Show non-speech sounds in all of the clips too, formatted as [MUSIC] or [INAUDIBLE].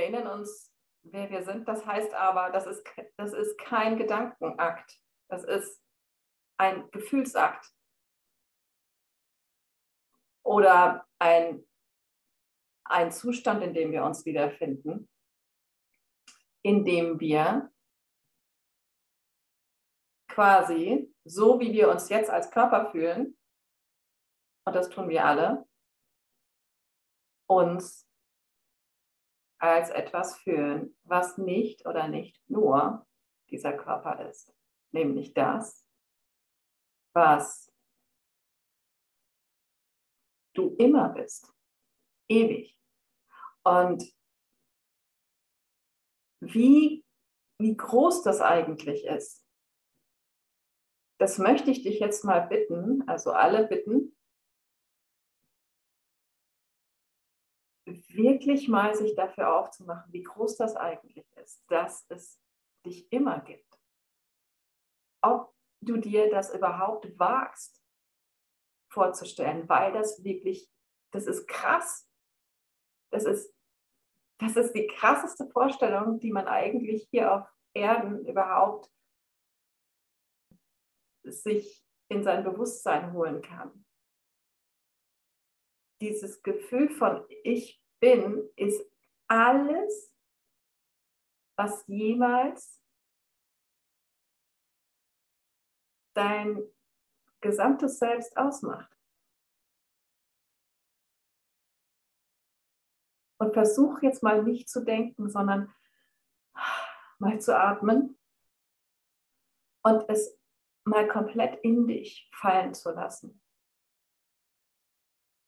Erinnern uns, wer wir sind. Das heißt aber, das ist, das ist kein Gedankenakt. Das ist ein Gefühlsakt. Oder ein, ein Zustand, in dem wir uns wiederfinden, in dem wir quasi so, wie wir uns jetzt als Körper fühlen, und das tun wir alle, uns als etwas fühlen, was nicht oder nicht nur dieser Körper ist, nämlich das, was du immer bist, ewig. Und wie, wie groß das eigentlich ist, das möchte ich dich jetzt mal bitten, also alle bitten, wirklich mal sich dafür aufzumachen, wie groß das eigentlich ist, dass es dich immer gibt. Ob du dir das überhaupt wagst vorzustellen, weil das wirklich, das ist krass. Das ist, das ist die krasseste Vorstellung, die man eigentlich hier auf Erden überhaupt sich in sein Bewusstsein holen kann. Dieses Gefühl von Ich bin ist alles, was jemals dein gesamtes Selbst ausmacht. Und versuch jetzt mal nicht zu denken, sondern mal zu atmen und es mal komplett in dich fallen zu lassen.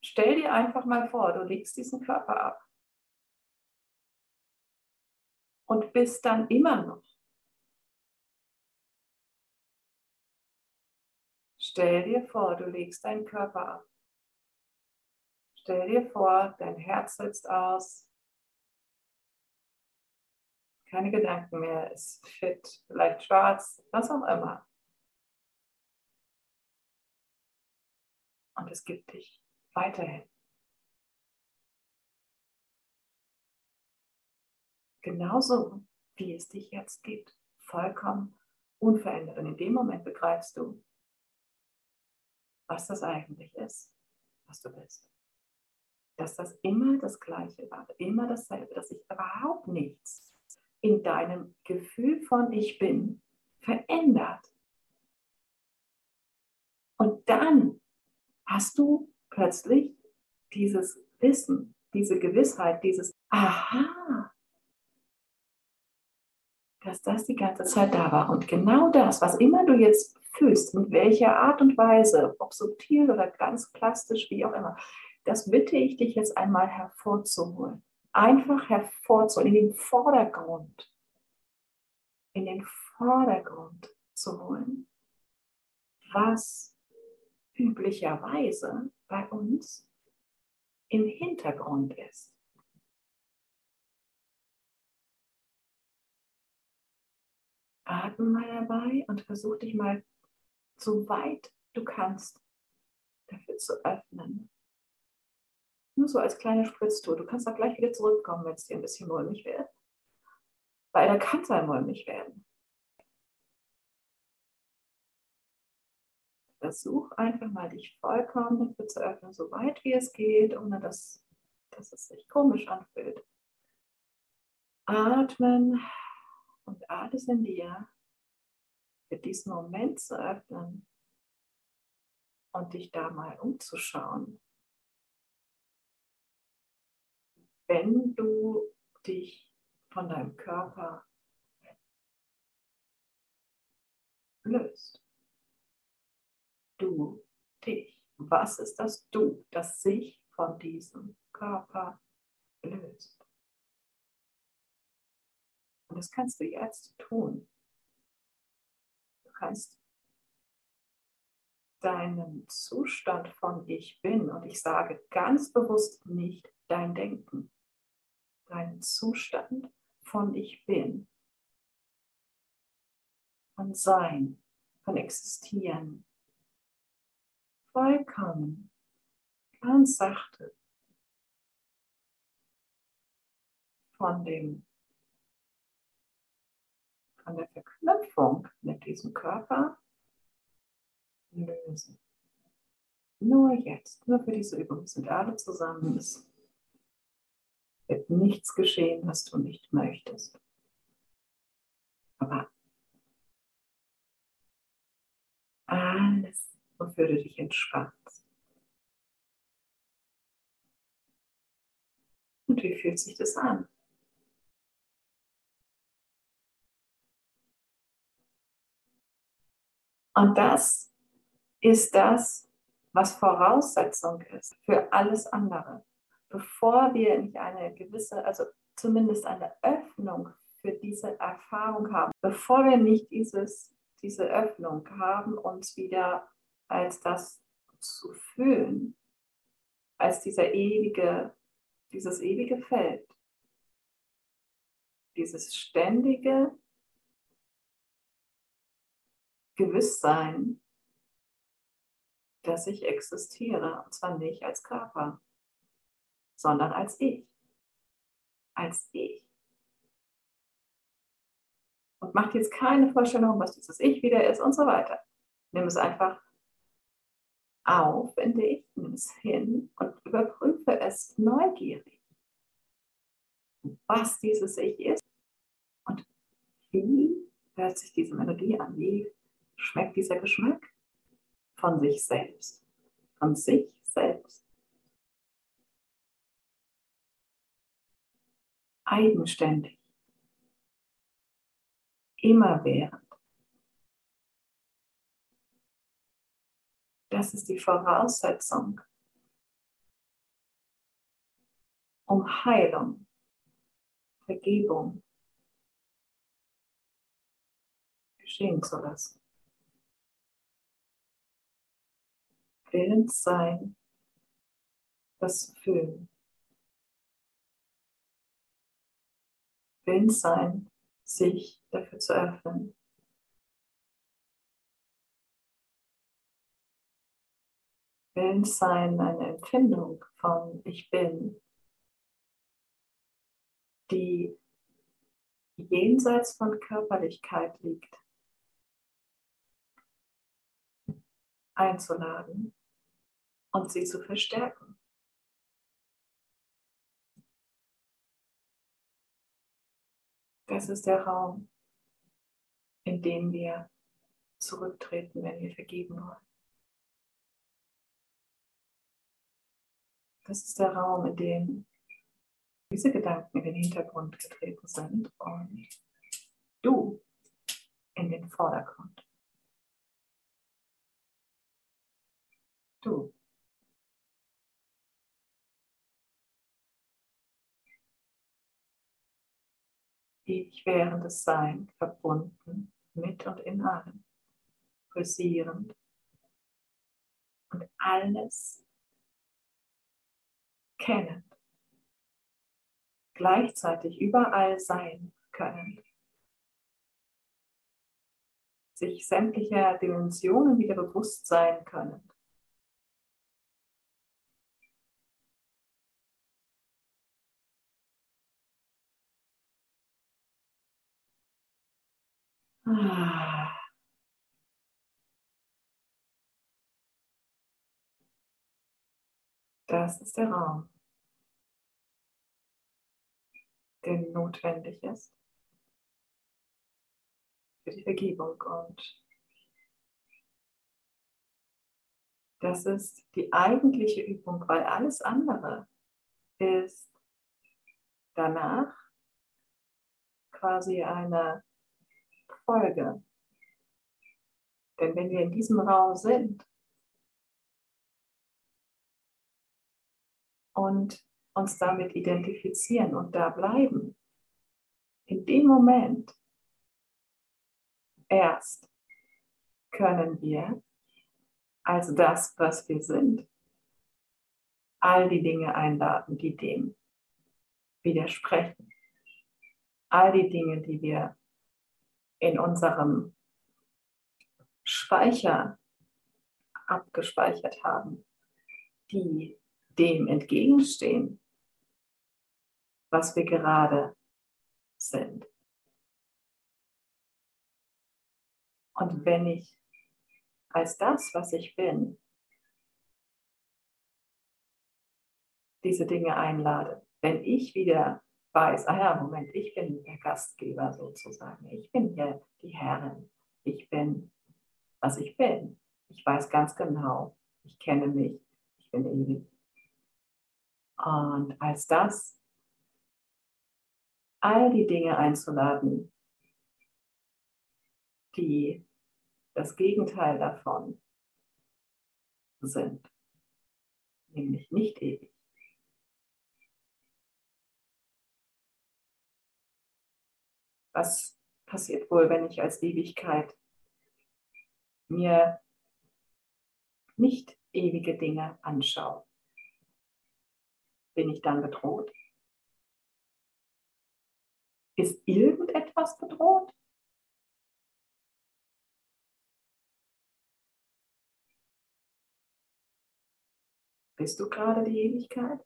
Stell dir einfach mal vor, du legst diesen Körper ab und bist dann immer noch Stell dir vor, du legst deinen Körper ab. Stell dir vor, dein Herz sitzt aus. Keine Gedanken mehr, ist fit, vielleicht schwarz, was auch immer. Und es gibt dich weiterhin. Genauso wie es dich jetzt gibt. Vollkommen unverändert. Und in dem Moment begreifst du, was das eigentlich ist, was du bist. Dass das immer das Gleiche war, immer dasselbe, dass sich überhaupt nichts in deinem Gefühl von Ich bin verändert. Und dann hast du plötzlich dieses Wissen, diese Gewissheit, dieses Aha, dass das die ganze Zeit da war. Und genau das, was immer du jetzt fühlst, in welcher Art und Weise, ob subtil oder ganz plastisch, wie auch immer, das bitte ich dich jetzt einmal hervorzuholen. Einfach hervorzuholen, in den Vordergrund, in den Vordergrund zu holen, was üblicherweise bei uns im Hintergrund ist. Atme mal dabei und versuch dich mal so weit du kannst dafür zu öffnen. Nur so als kleine Spritztour. Du kannst auch gleich wieder zurückkommen, wenn es dir ein bisschen mulmig wird. Weil da kann es ein mulmig werden. Versuch einfach mal dich vollkommen dafür zu öffnen, so weit wie es geht, ohne dass, dass es sich komisch anfühlt. Atmen und alles in dir für diesen Moment zu öffnen und dich da mal umzuschauen. Wenn du dich von deinem Körper löst. Du, dich. Was ist das Du, das sich von diesem Körper löst? Und das kannst du jetzt tun kannst deinen Zustand von Ich bin, und ich sage ganz bewusst nicht dein Denken, deinen Zustand von Ich bin, von Sein, von Existieren, vollkommen, ganz sachte, von dem von der Verknüpfung mit diesem Körper lösen. Nur jetzt, nur für diese Übung sind alle zusammen. Es wird nichts geschehen, was du nicht möchtest. Aber alles, wofür du dich entspannst. Und wie fühlt sich das an? Und das ist das, was Voraussetzung ist für alles andere. Bevor wir nicht eine gewisse, also zumindest eine Öffnung für diese Erfahrung haben, bevor wir nicht dieses, diese Öffnung haben, uns wieder als das zu fühlen, als dieser ewige, dieses ewige Feld, dieses ständige Gewisssein, dass ich existiere. Und zwar nicht als Körper, sondern als ich. Als ich. Und macht jetzt keine Vorstellung, was dieses Ich wieder ist und so weiter. Nimm es einfach auf in dich, nimm es hin und überprüfe es neugierig, was dieses Ich ist und wie hört sich diese Melodie an, wie schmeckt dieser Geschmack von sich selbst. Von sich selbst. Eigenständig. Immerwährend. Das ist die Voraussetzung, um Heilung, Vergebung geschehen zu lassen. willens sein, das zu fühlen. Willens sein, sich dafür zu öffnen. Willens sein, eine Empfindung von Ich bin, die jenseits von Körperlichkeit liegt, einzuladen und sie zu verstärken. Das ist der Raum, in dem wir zurücktreten, wenn wir vergeben wollen. Das ist der Raum, in dem diese Gedanken in den Hintergrund getreten sind und du in den Vordergrund. Du ewig währendes Sein verbunden mit und in allem, pulsierend und alles kennend, gleichzeitig überall sein können, sich sämtlicher Dimensionen wieder bewusst sein können. Ah. Das ist der Raum, der notwendig ist für die Vergebung. Und das ist die eigentliche Übung, weil alles andere ist danach quasi eine Folge. Denn wenn wir in diesem Raum sind und uns damit identifizieren und da bleiben, in dem Moment erst können wir als das, was wir sind, all die Dinge einladen, die dem widersprechen. All die Dinge, die wir in unserem Speicher abgespeichert haben, die dem entgegenstehen, was wir gerade sind. Und wenn ich als das, was ich bin, diese Dinge einlade, wenn ich wieder weiß, ah ja, Moment, ich bin der Gastgeber sozusagen, ich bin hier die Herrin, ich bin, was ich bin. Ich weiß ganz genau, ich kenne mich, ich bin ewig. Und als das, all die Dinge einzuladen, die das Gegenteil davon sind, nämlich nicht ewig. Was passiert wohl, wenn ich als Ewigkeit mir nicht ewige Dinge anschaue? Bin ich dann bedroht? Ist irgendetwas bedroht? Bist du gerade die Ewigkeit?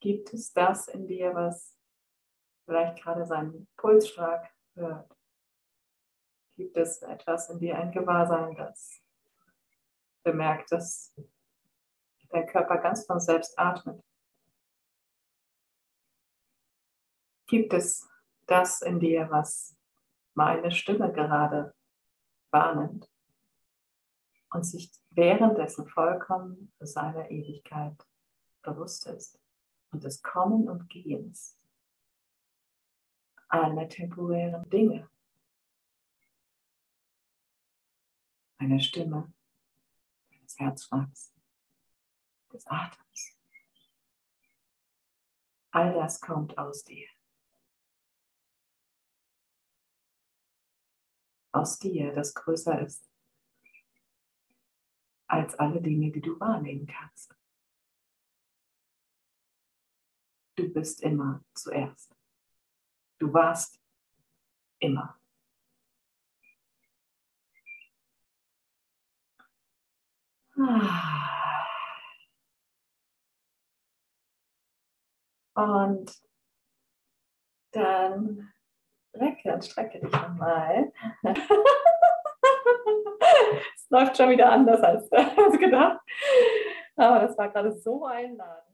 Gibt es das in dir, was vielleicht gerade seinen Pulsschlag hört? Gibt es etwas in dir, ein Gewahrsein, das bemerkt, dass dein Körper ganz von selbst atmet? Gibt es das in dir, was meine Stimme gerade wahrnimmt und sich währenddessen vollkommen seiner Ewigkeit bewusst ist und des Kommen und Gehens aller temporären Dinge. Einer Stimme, des Herzschlags, des Atems. All das kommt aus dir. Aus dir, das größer ist als alle Dinge, die du wahrnehmen kannst. Du bist immer zuerst. Du warst immer. Und dann recke und strecke dich nochmal. [LAUGHS] es läuft schon wieder anders [LAUGHS] als, gedacht. Aber das war gerade so einladend.